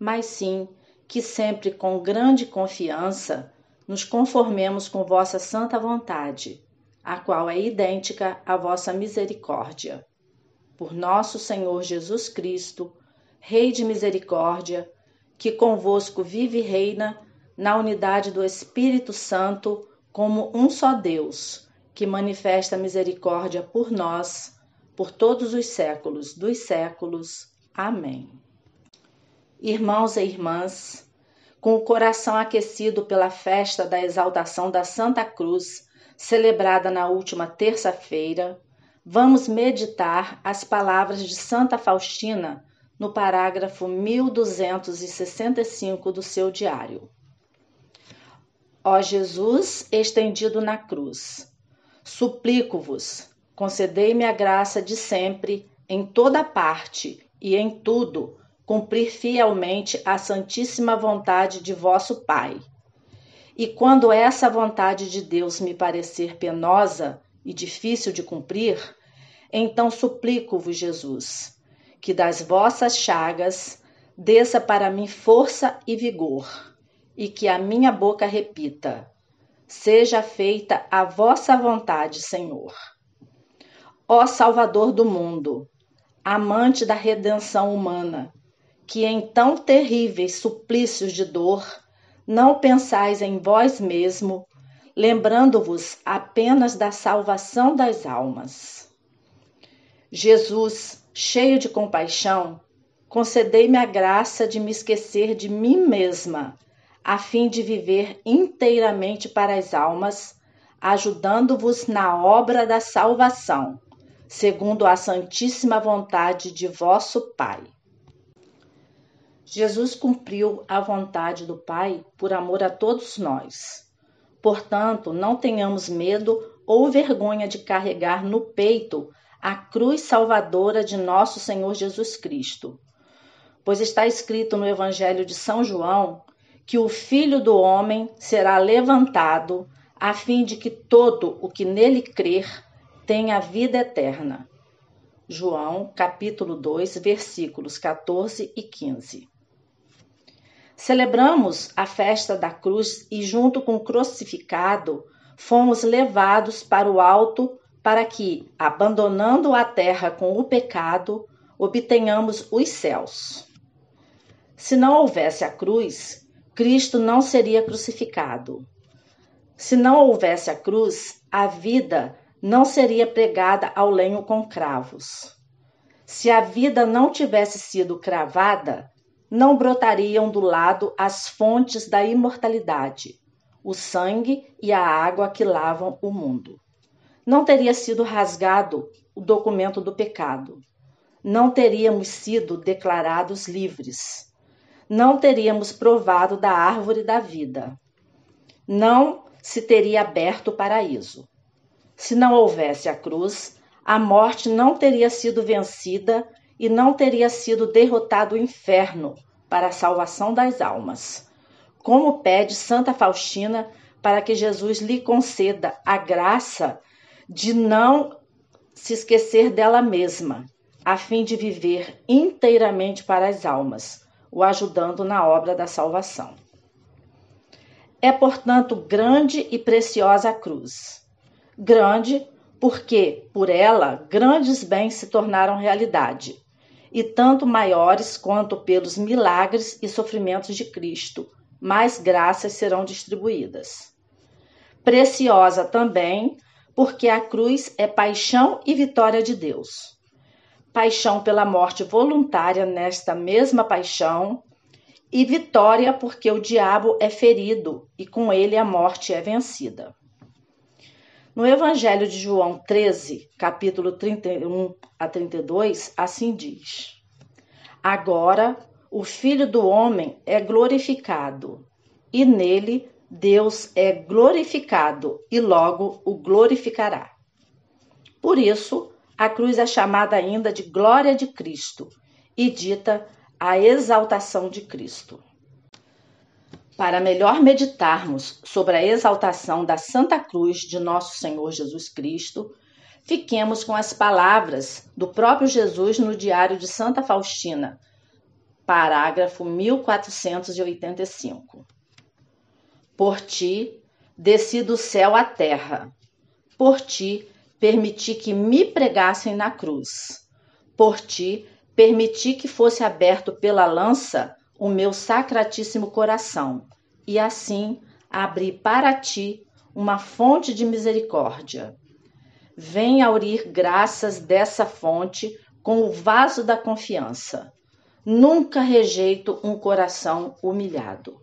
mas sim que sempre com grande confiança nos conformemos com vossa santa vontade, a qual é idêntica à vossa misericórdia. Por nosso Senhor Jesus Cristo, Rei de misericórdia, que convosco vive e reina na unidade do Espírito Santo, como um só Deus, que manifesta misericórdia por nós, por todos os séculos dos séculos. Amém irmãos e irmãs, com o coração aquecido pela festa da exaltação da Santa Cruz, celebrada na última terça-feira, vamos meditar as palavras de Santa Faustina no parágrafo 1265 do seu diário. Ó Jesus estendido na cruz, suplico-vos, concedei-me a graça de sempre, em toda parte e em tudo, cumprir fielmente a santíssima vontade de vosso Pai. E quando essa vontade de Deus me parecer penosa e difícil de cumprir, então suplico-vos, Jesus, que das vossas chagas desça para mim força e vigor, e que a minha boca repita: Seja feita a vossa vontade, Senhor. Ó Salvador do mundo, amante da redenção humana, que em tão terríveis suplícios de dor não pensais em vós mesmo, lembrando-vos apenas da salvação das almas. Jesus, cheio de compaixão, concedei-me a graça de me esquecer de mim mesma, a fim de viver inteiramente para as almas, ajudando-vos na obra da salvação, segundo a santíssima vontade de vosso Pai. Jesus cumpriu a vontade do Pai por amor a todos nós. Portanto, não tenhamos medo ou vergonha de carregar no peito a cruz salvadora de nosso Senhor Jesus Cristo. Pois está escrito no Evangelho de São João que o Filho do Homem será levantado a fim de que todo o que nele crer tenha vida eterna. João, capítulo 2, versículos 14 e 15. Celebramos a festa da cruz e, junto com o crucificado, fomos levados para o alto para que, abandonando a terra com o pecado, obtenhamos os céus. Se não houvesse a cruz, Cristo não seria crucificado. Se não houvesse a cruz, a vida não seria pregada ao lenho com cravos. Se a vida não tivesse sido cravada, não brotariam do lado as fontes da imortalidade, o sangue e a água que lavam o mundo. Não teria sido rasgado o documento do pecado. Não teríamos sido declarados livres. Não teríamos provado da árvore da vida. Não se teria aberto o paraíso. Se não houvesse a cruz, a morte não teria sido vencida e não teria sido derrotado o inferno para a salvação das almas. Como pede Santa Faustina para que Jesus lhe conceda a graça de não se esquecer dela mesma, a fim de viver inteiramente para as almas, o ajudando na obra da salvação. É, portanto, grande e preciosa a cruz. Grande porque, por ela, grandes bens se tornaram realidade e tanto maiores quanto pelos milagres e sofrimentos de Cristo, mais graças serão distribuídas. Preciosa também, porque a cruz é paixão e vitória de Deus. Paixão pela morte voluntária nesta mesma paixão, e vitória porque o diabo é ferido e com ele a morte é vencida. No Evangelho de João 13, capítulo 31 a 32, assim diz: Agora o Filho do Homem é glorificado, e nele Deus é glorificado e logo o glorificará. Por isso, a cruz é chamada ainda de glória de Cristo e dita a exaltação de Cristo. Para melhor meditarmos sobre a exaltação da Santa Cruz de nosso Senhor Jesus Cristo, fiquemos com as palavras do próprio Jesus no Diário de Santa Faustina, parágrafo 1485. Por ti desci do céu à terra, por ti permiti que me pregassem na cruz, por ti permiti que fosse aberto pela lança o meu sacratíssimo coração, e assim abri para ti uma fonte de misericórdia. Venha aurir graças dessa fonte com o vaso da confiança Nunca rejeito um coração humilhado.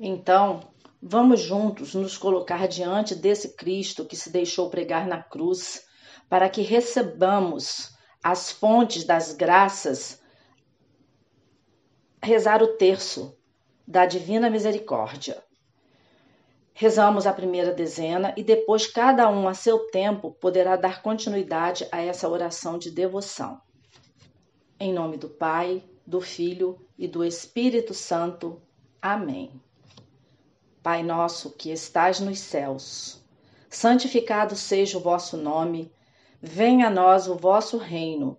Então, vamos juntos nos colocar diante desse Cristo que se deixou pregar na cruz, para que recebamos as fontes das graças, rezar o terço da Divina Misericórdia. Rezamos a primeira dezena e depois cada um a seu tempo poderá dar continuidade a essa oração de devoção. Em nome do Pai, do Filho e do Espírito Santo. Amém. Pai nosso que estais nos céus, santificado seja o vosso nome, venha a nós o vosso reino.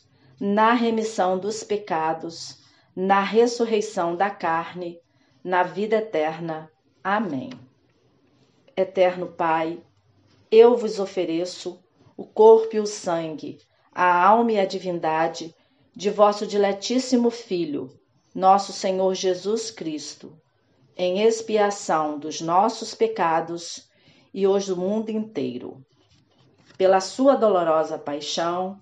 na remissão dos pecados, na ressurreição da carne, na vida eterna. Amém. Eterno Pai, eu vos ofereço o corpo e o sangue a alma e a divindade de vosso diletíssimo Filho, nosso Senhor Jesus Cristo, em expiação dos nossos pecados e os do mundo inteiro. Pela sua dolorosa paixão,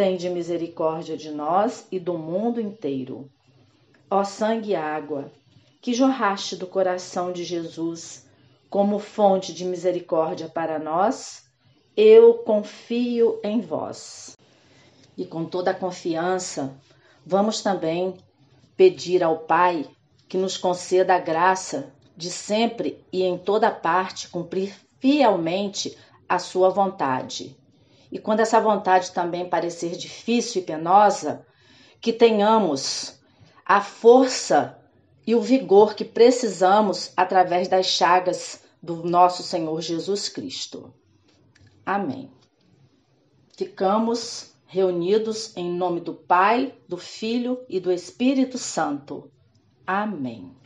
tende misericórdia de nós e do mundo inteiro. Ó sangue e água, que jorraste do coração de Jesus como fonte de misericórdia para nós, eu confio em vós e com toda a confiança, vamos também pedir ao Pai que nos conceda a graça de sempre e em toda parte cumprir fielmente a sua vontade. E quando essa vontade também parecer difícil e penosa, que tenhamos a força e o vigor que precisamos através das chagas do nosso Senhor Jesus Cristo. Amém. Ficamos reunidos em nome do Pai, do Filho e do Espírito Santo. Amém.